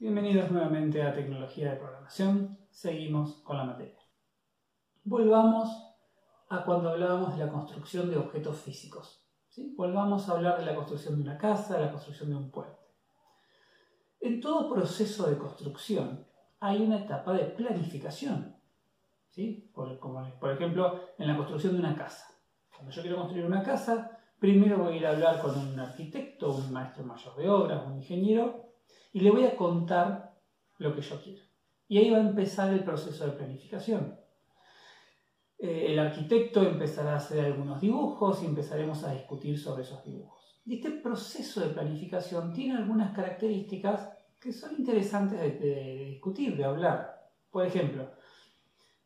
Bienvenidos nuevamente a Tecnología de Programación. Seguimos con la materia. Volvamos a cuando hablábamos de la construcción de objetos físicos. ¿sí? Volvamos a hablar de la construcción de una casa, de la construcción de un puente. En todo proceso de construcción hay una etapa de planificación. ¿sí? Por, como, por ejemplo, en la construcción de una casa. Cuando yo quiero construir una casa, primero voy a ir a hablar con un arquitecto, un maestro mayor de obras, un ingeniero, y le voy a contar lo que yo quiero. Y ahí va a empezar el proceso de planificación. Eh, el arquitecto empezará a hacer algunos dibujos y empezaremos a discutir sobre esos dibujos. Y este proceso de planificación tiene algunas características que son interesantes de, de discutir, de hablar. Por ejemplo,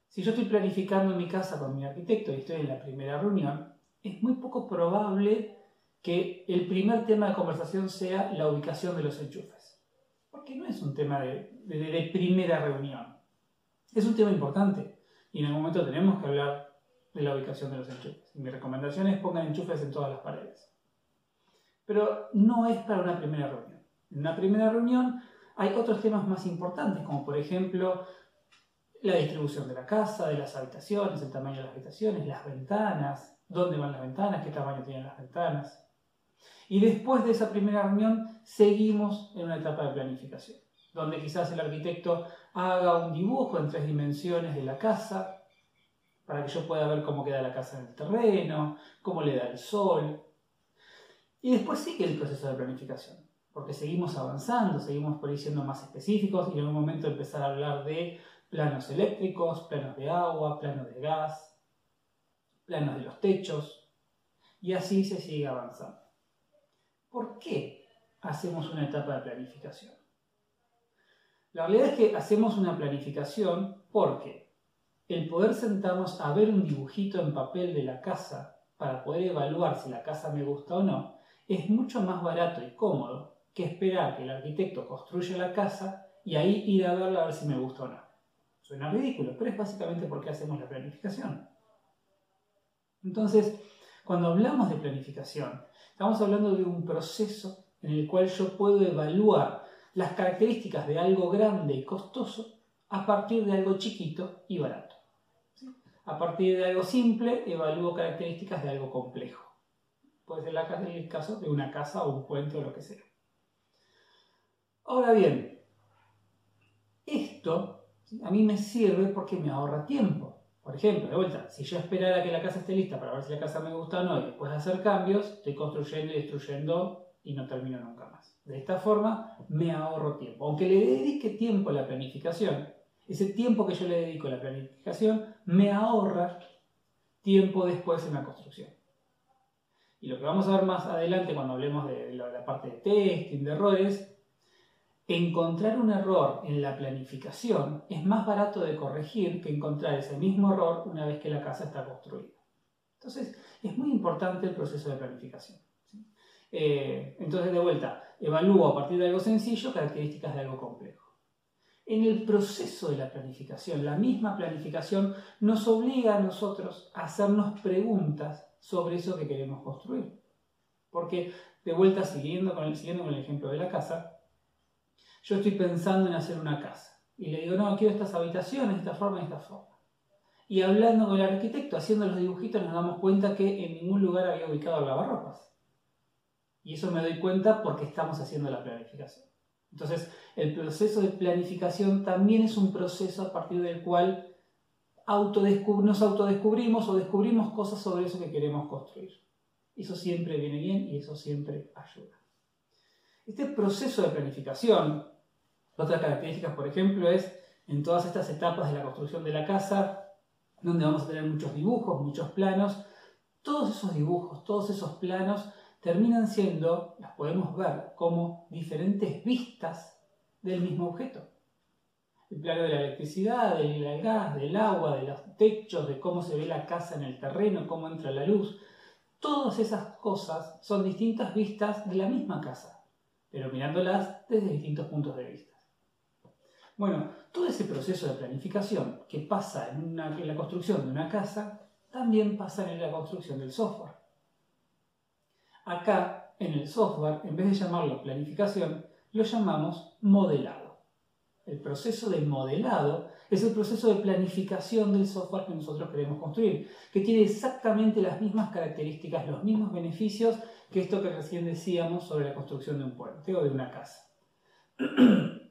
si yo estoy planificando mi casa con mi arquitecto y estoy en la primera reunión, es muy poco probable que el primer tema de conversación sea la ubicación de los enchufes porque no es un tema de, primera reunión. Es un tema importante y en algún momento tenemos que hablar de la ubicación de los enchufes. Y mi recomendación es pongan enchufes en todas las paredes. Pero no es para una primera reunión. En una primera reunión hay otros temas más importantes, como por ejemplo la distribución de la casa, de las habitaciones, el tamaño de las habitaciones, las ventanas, dónde van las ventanas, qué tamaño tienen las ventanas. Y después de esa primera reunión seguimos en una etapa de planificación, donde quizás el arquitecto haga un dibujo en tres dimensiones de la casa, para que yo pueda ver cómo queda la casa en el terreno, cómo le da el sol. Y después sigue el proceso de planificación, porque seguimos avanzando, seguimos por ahí siendo más específicos y en algún momento empezar a hablar de planos eléctricos, planos de agua, planos de gas, planos de los techos, y así se sigue avanzando. ¿Por qué hacemos una etapa de planificación? La realidad es que hacemos una planificación porque el poder sentarnos a ver un dibujito en papel de la casa para poder evaluar si la casa me gusta o no es mucho más barato y cómodo que esperar que el arquitecto construya la casa y ahí ir a verla a ver si me gusta o no. Suena ridículo, pero es básicamente porque hacemos la planificación. Entonces, cuando hablamos de planificación, estamos hablando de un proceso en el cual yo puedo evaluar las características de algo grande y costoso a partir de algo chiquito y barato. A partir de algo simple, evalúo características de algo complejo. Puede ser el caso de una casa o un puente o lo que sea. Ahora bien, esto a mí me sirve porque me ahorra tiempo. Por ejemplo, de vuelta, si yo esperara que la casa esté lista para ver si la casa me gusta o no y después de hacer cambios, estoy construyendo y destruyendo y no termino nunca más. De esta forma me ahorro tiempo. Aunque le dedique tiempo a la planificación, ese tiempo que yo le dedico a la planificación me ahorra tiempo después en la construcción. Y lo que vamos a ver más adelante cuando hablemos de la parte de testing, de errores, encontrar un error en la planificación es más barato de corregir que encontrar ese mismo error una vez que la casa está construida. Entonces, es muy importante el proceso de planificación. Eh, entonces, de vuelta, evalúo a partir de algo sencillo características de algo complejo. En el proceso de la planificación, la misma planificación nos obliga a nosotros a hacernos preguntas sobre eso que queremos construir. Porque, de vuelta, siguiendo siguiendo con el ejemplo de la casa, yo estoy pensando en hacer una casa. Y le digo, no, quiero estas habitaciones, esta forma y esta forma. Y hablando con el arquitecto, haciendo los dibujitos, nos damos cuenta que en ningún lugar había ubicado el lavarropas. Y eso me doy cuenta porque estamos haciendo la planificación. Entonces, el proceso de planificación también es un proceso a partir del cual nos autodescubrimos o descubrimos cosas sobre eso que queremos construir. Eso siempre viene bien y eso siempre ayuda. Este proceso de planificación otra característica, por ejemplo, es en todas estas etapas de la construcción de la casa, donde vamos a tener muchos dibujos, muchos planos, todos esos dibujos, todos esos planos terminan siendo, las podemos ver como diferentes vistas del mismo objeto. El plano de la electricidad, del gas, del agua, de los techos, de cómo se ve la casa en el terreno, cómo entra la luz. Todas esas cosas son distintas vistas de la misma casa, pero mirándolas desde distintos puntos de vista. Bueno, todo ese proceso de planificación que pasa en, la construcción de una casa, también pasa en la construcción del software. Acá, en el software, en vez de llamarlo planificación, lo llamamos modelado. El proceso de modelado es el proceso de planificación del software que nosotros queremos construir, que tiene exactamente las mismas características, los mismos beneficios que esto que recién decíamos sobre la construcción de un puente o de una casa.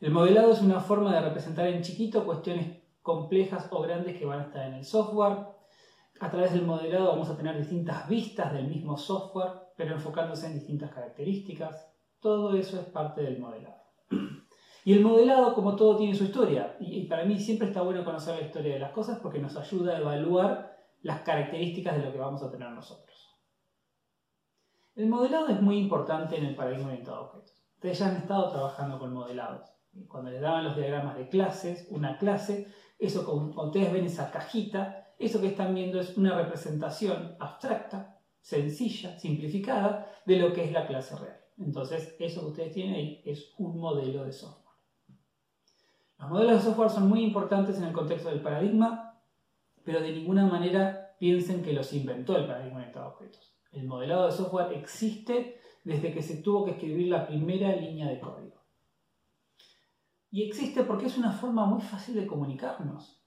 El modelado es una forma de representar en chiquito cuestiones complejas o grandes que van a estar en el software. A través del modelado vamos a tener distintas vistas del mismo software, pero enfocándose en distintas características. Todo eso es parte del modelado. Y el modelado, como todo, tiene su historia. Y para mí siempre está bueno conocer la historia de las cosas porque nos ayuda a evaluar las características de lo que vamos a tener nosotros. El modelado es muy importante en el paradigma orientado a objetos. Ustedes ya han estado trabajando con modelados. Cuando les daban los diagramas de clases, una clase, eso cuando ustedes ven esa cajita, eso que están viendo es una representación abstracta, sencilla, simplificada de lo que es la clase real. Entonces, eso que ustedes tienen ahí es un modelo de software. Los modelos de software son muy importantes en el contexto del paradigma, pero de ninguna manera piensen que los inventó el paradigma orientado a objetos. El modelado de software existe desde que se tuvo que escribir la primera línea de código. Y existe porque es una forma muy fácil de comunicarnos.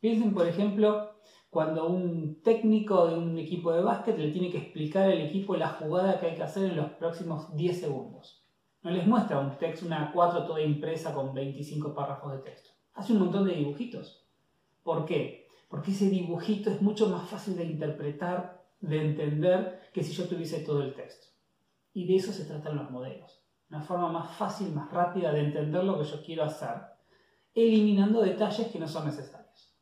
Piensen, por ejemplo, cuando un técnico de un equipo de básquet le tiene que explicar al equipo la jugada que hay que hacer en los próximos 10 segundos. No les muestra un texto, una A4 toda impresa con 25 párrafos de texto. Hace un montón de dibujitos. ¿Por qué? Porque ese dibujito es mucho más fácil de interpretar, de entender, que si yo tuviese todo el texto. Y de eso se tratan los modelos. Una forma más fácil, más rápida de entender lo que yo quiero hacer, eliminando detalles que no son necesarios.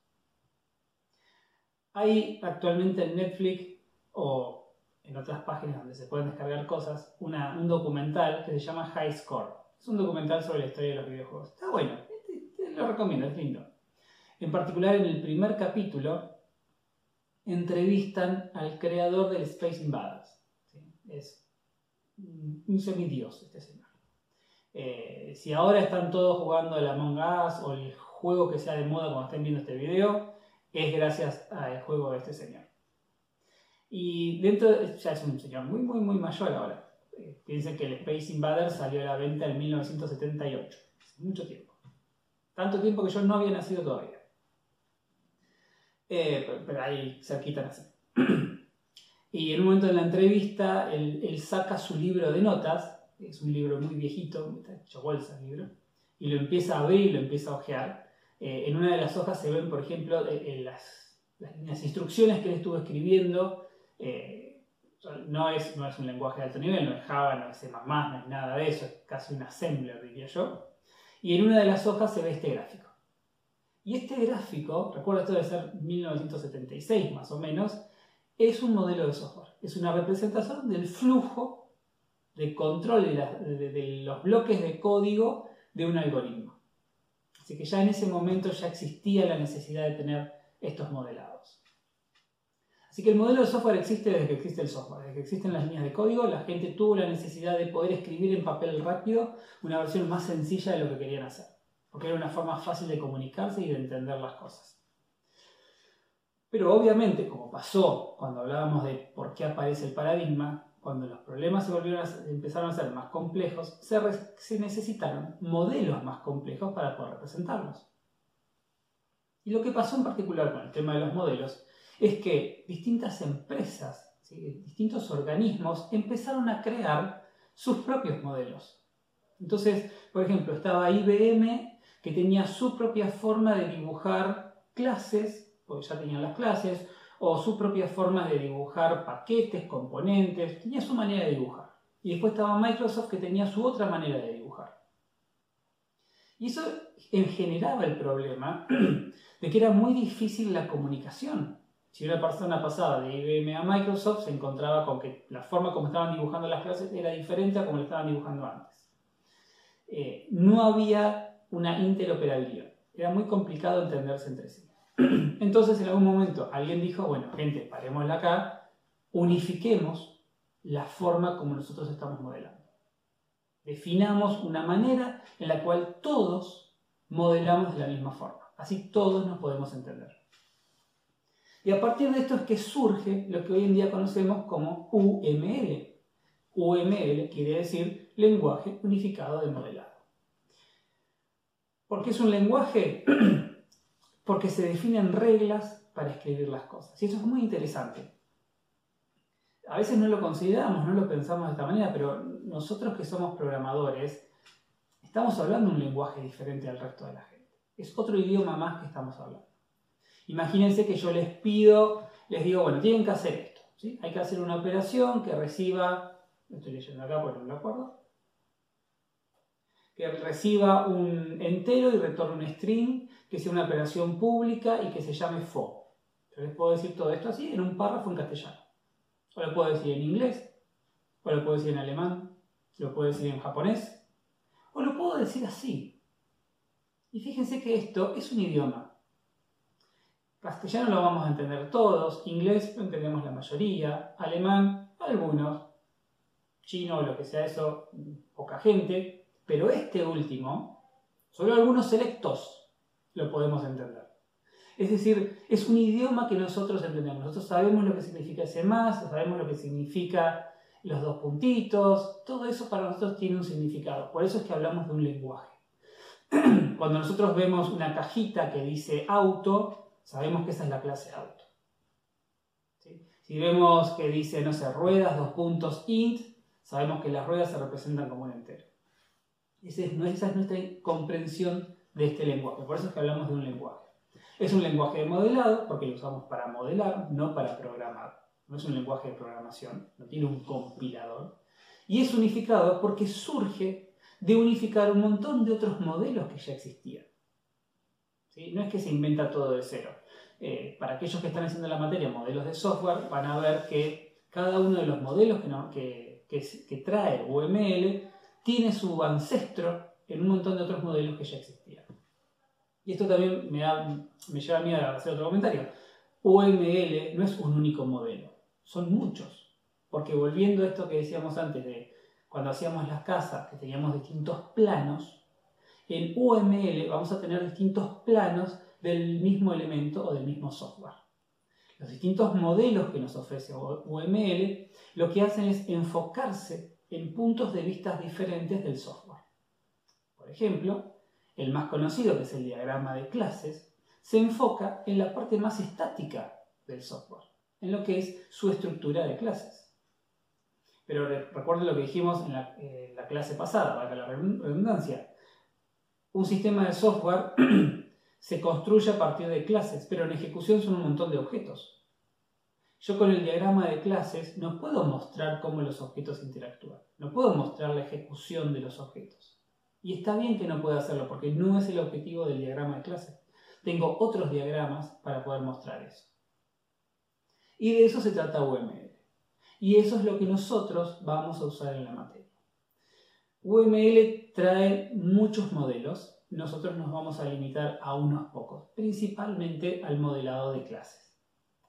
Hay actualmente en Netflix o en otras páginas donde se pueden descargar cosas, un documental que se llama High Score. Es un documental sobre la historia de los videojuegos. Está bueno, lo recomiendo, es lindo. En particular, en el primer capítulo, entrevistan al creador del Space Invaders. Un semidios este señor. Eh, si ahora están todos jugando el Among Us o el juego que sea de moda cuando estén viendo este video, es gracias al juego de este señor. Y dentro, ya es un señor muy, muy, muy mayor ahora. Eh, piensen que el Space Invader salió a la venta en 1978. mucho tiempo. Tanto tiempo que yo no había nacido todavía. Eh, pero, ahí cerquita nací. y en un momento de la entrevista, él, saca su libro de notas. Es un libro muy viejito, está hecho bolsa el libro. Y lo empieza a abrir y lo empieza a ojear. Eh, en una de las hojas se ven, por ejemplo, las, las instrucciones que él estuvo escribiendo eh, no, es, no es un lenguaje de alto nivel, no es Java, no es C++, no es nada de eso, es casi un assembler, diría yo. Y en una de las hojas se ve este gráfico. Y este gráfico, recuerdo esto debe ser 1976 más o menos, es un modelo de software. Es una representación del flujo de control de, los bloques de código de un algoritmo. Así que ya en ese momento ya existía la necesidad de tener estos modelados. Así que el modelo de software existe desde que existe el software, desde que existen las líneas de código, la gente tuvo la necesidad de poder escribir en papel rápido una versión más sencilla de lo que querían hacer, porque era una forma fácil de comunicarse y de entender las cosas. Pero obviamente, como pasó cuando hablábamos de por qué aparece el paradigma, cuando los problemas se volvieron empezaron a ser más complejos, se, se necesitaron modelos más complejos para poder representarlos. Y lo que pasó en particular con el tema de los modelos es que distintas empresas, distintos organismos empezaron a crear sus propios modelos. Entonces, por ejemplo, estaba IBM que tenía su propia forma de dibujar clases, porque ya tenían las clases, o su propia forma de dibujar paquetes, componentes, tenía su manera de dibujar. Y después estaba Microsoft que tenía su otra manera de dibujar. Y eso generaba el problema de que era muy difícil la comunicación. Si una persona pasaba de IBM a Microsoft, se encontraba con que la forma como estaban dibujando las clases era diferente a como lo estaban dibujando antes. Eh, no había una interoperabilidad. Era muy complicado entenderse entre sí. Entonces, en algún momento, alguien dijo, bueno, gente, parémosla acá, unifiquemos la forma como nosotros estamos modelando. Definamos una manera en la cual todos modelamos de la misma forma. Así todos nos podemos entender. Y a partir de esto es que surge lo que hoy en día conocemos como UML. UML quiere decir lenguaje unificado de modelado. ¿Por qué es un lenguaje? Porque se definen reglas para escribir las cosas. Y eso es muy interesante. A veces no lo consideramos, no lo pensamos de esta manera, pero nosotros que somos programadores, estamos hablando un lenguaje diferente al resto de la gente. Es otro idioma más que estamos hablando. Imagínense que yo les pido, les digo, bueno, tienen que hacer esto. Hay que hacer una operación que reciba, estoy leyendo acá porque no me acuerdo, que reciba un entero y retorne un string, que sea una operación pública y que se llame fo. Yo les puedo decir todo esto así en un párrafo en castellano. O lo puedo decir en inglés, o lo puedo decir en alemán, lo puedo decir en japonés, o lo puedo decir así. Y fíjense que esto es un idioma. Castellano lo vamos a entender todos, inglés lo entendemos la mayoría, alemán algunos, chino o lo que sea eso, poca gente, pero este último, solo algunos selectos lo podemos entender. Es decir, es un idioma que nosotros entendemos. Nosotros sabemos lo que significa ese más, sabemos lo que significa los dos puntitos, todo eso para nosotros tiene un significado. Por eso es que hablamos de un lenguaje. Cuando nosotros vemos una cajita que dice auto, sabemos que esa es la clase auto. Si vemos que dice, no sé, ruedas, dos puntos, int, sabemos que las ruedas se representan como un entero. Esa es, nuestra comprensión de este lenguaje. Por eso es que hablamos de un lenguaje. Es un lenguaje de modelado porque lo usamos para modelar, no para programar. No es un lenguaje de programación, no tiene un compilador. Y es unificado porque surge de unificar un montón de otros modelos que ya existían. No es que se inventa todo de cero. Eh, para aquellos que están haciendo la materia modelos de software, van a ver que cada uno de los modelos que, que, que trae UML tiene su ancestro en un montón de otros modelos que ya existían. Y esto también me, me lleva a mí a hacer otro comentario. UML no es un único modelo, son muchos. Porque volviendo a esto que decíamos antes de cuando hacíamos las casas, que teníamos distintos planos, en UML vamos a tener distintos planos del mismo elemento o del mismo software. Los distintos modelos que nos ofrece UML lo que hacen es enfocarse en puntos de vista diferentes del software. Por ejemplo, el más conocido, que es el diagrama de clases, se enfoca en la parte más estática del software, en lo que es su estructura de clases. Pero recuerden lo que dijimos en la, la clase pasada, para la redundancia. Un sistema de software se construye a partir de clases, pero en ejecución son un montón de objetos. Yo con el diagrama de clases no puedo mostrar cómo los objetos interactúan, no puedo mostrar la ejecución de los objetos. Y está bien que no pueda hacerlo porque no es el objetivo del diagrama de clases. Tengo otros diagramas para poder mostrar eso. Y de eso se trata UML. Y eso es lo que nosotros vamos a usar en la materia. UML trae muchos modelos, nosotros nos vamos a limitar a unos pocos, principalmente al modelado de clases.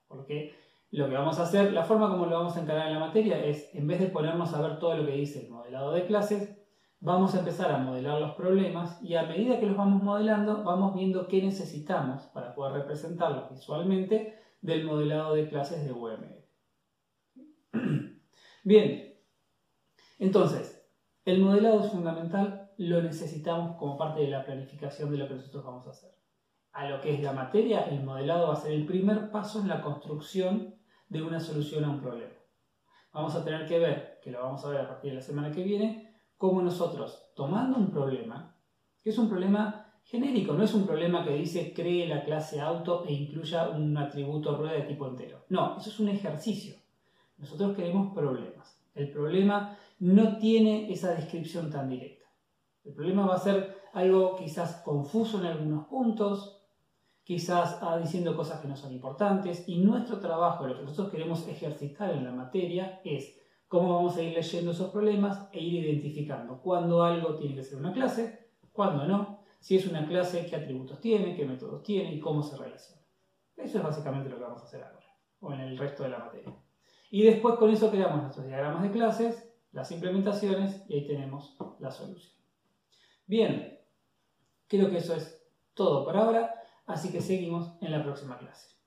Porque lo que vamos a hacer, la forma como lo vamos a encarar en la materia es, en vez de ponernos a ver todo lo que dice el modelado de clases, vamos a empezar a modelar los problemas y a medida que los vamos modelando, vamos viendo qué necesitamos para poder representarlos visualmente del modelado de clases de UML. Bien, entonces, el modelado es fundamental, lo necesitamos como parte de la planificación de lo que nosotros vamos a hacer. A lo que es la materia, el modelado va a ser el primer paso en la construcción de una solución a un problema. Vamos a tener que ver, que lo vamos a ver a partir de la semana que viene, cómo nosotros, tomando un problema, que es un problema genérico, no es un problema que dice cree la clase auto e incluya un atributo rueda de tipo entero. No, eso es un ejercicio. Nosotros queremos problemas. El problema no tiene esa descripción tan directa. El problema va a ser algo quizás confuso en algunos puntos, quizás ah, diciendo cosas que no son importantes, y nuestro trabajo, lo que nosotros queremos ejercitar en la materia, es cómo vamos a ir leyendo esos problemas e ir identificando cuándo algo tiene que ser una clase, cuándo no, si es una clase, qué atributos tiene, qué métodos tiene y cómo se relaciona. Eso es básicamente lo que vamos a hacer ahora, o en el resto de la materia. Y después con eso creamos nuestros diagramas de clases, las implementaciones y ahí tenemos la solución. Bien, creo que eso es todo por ahora. Así que seguimos en la próxima clase.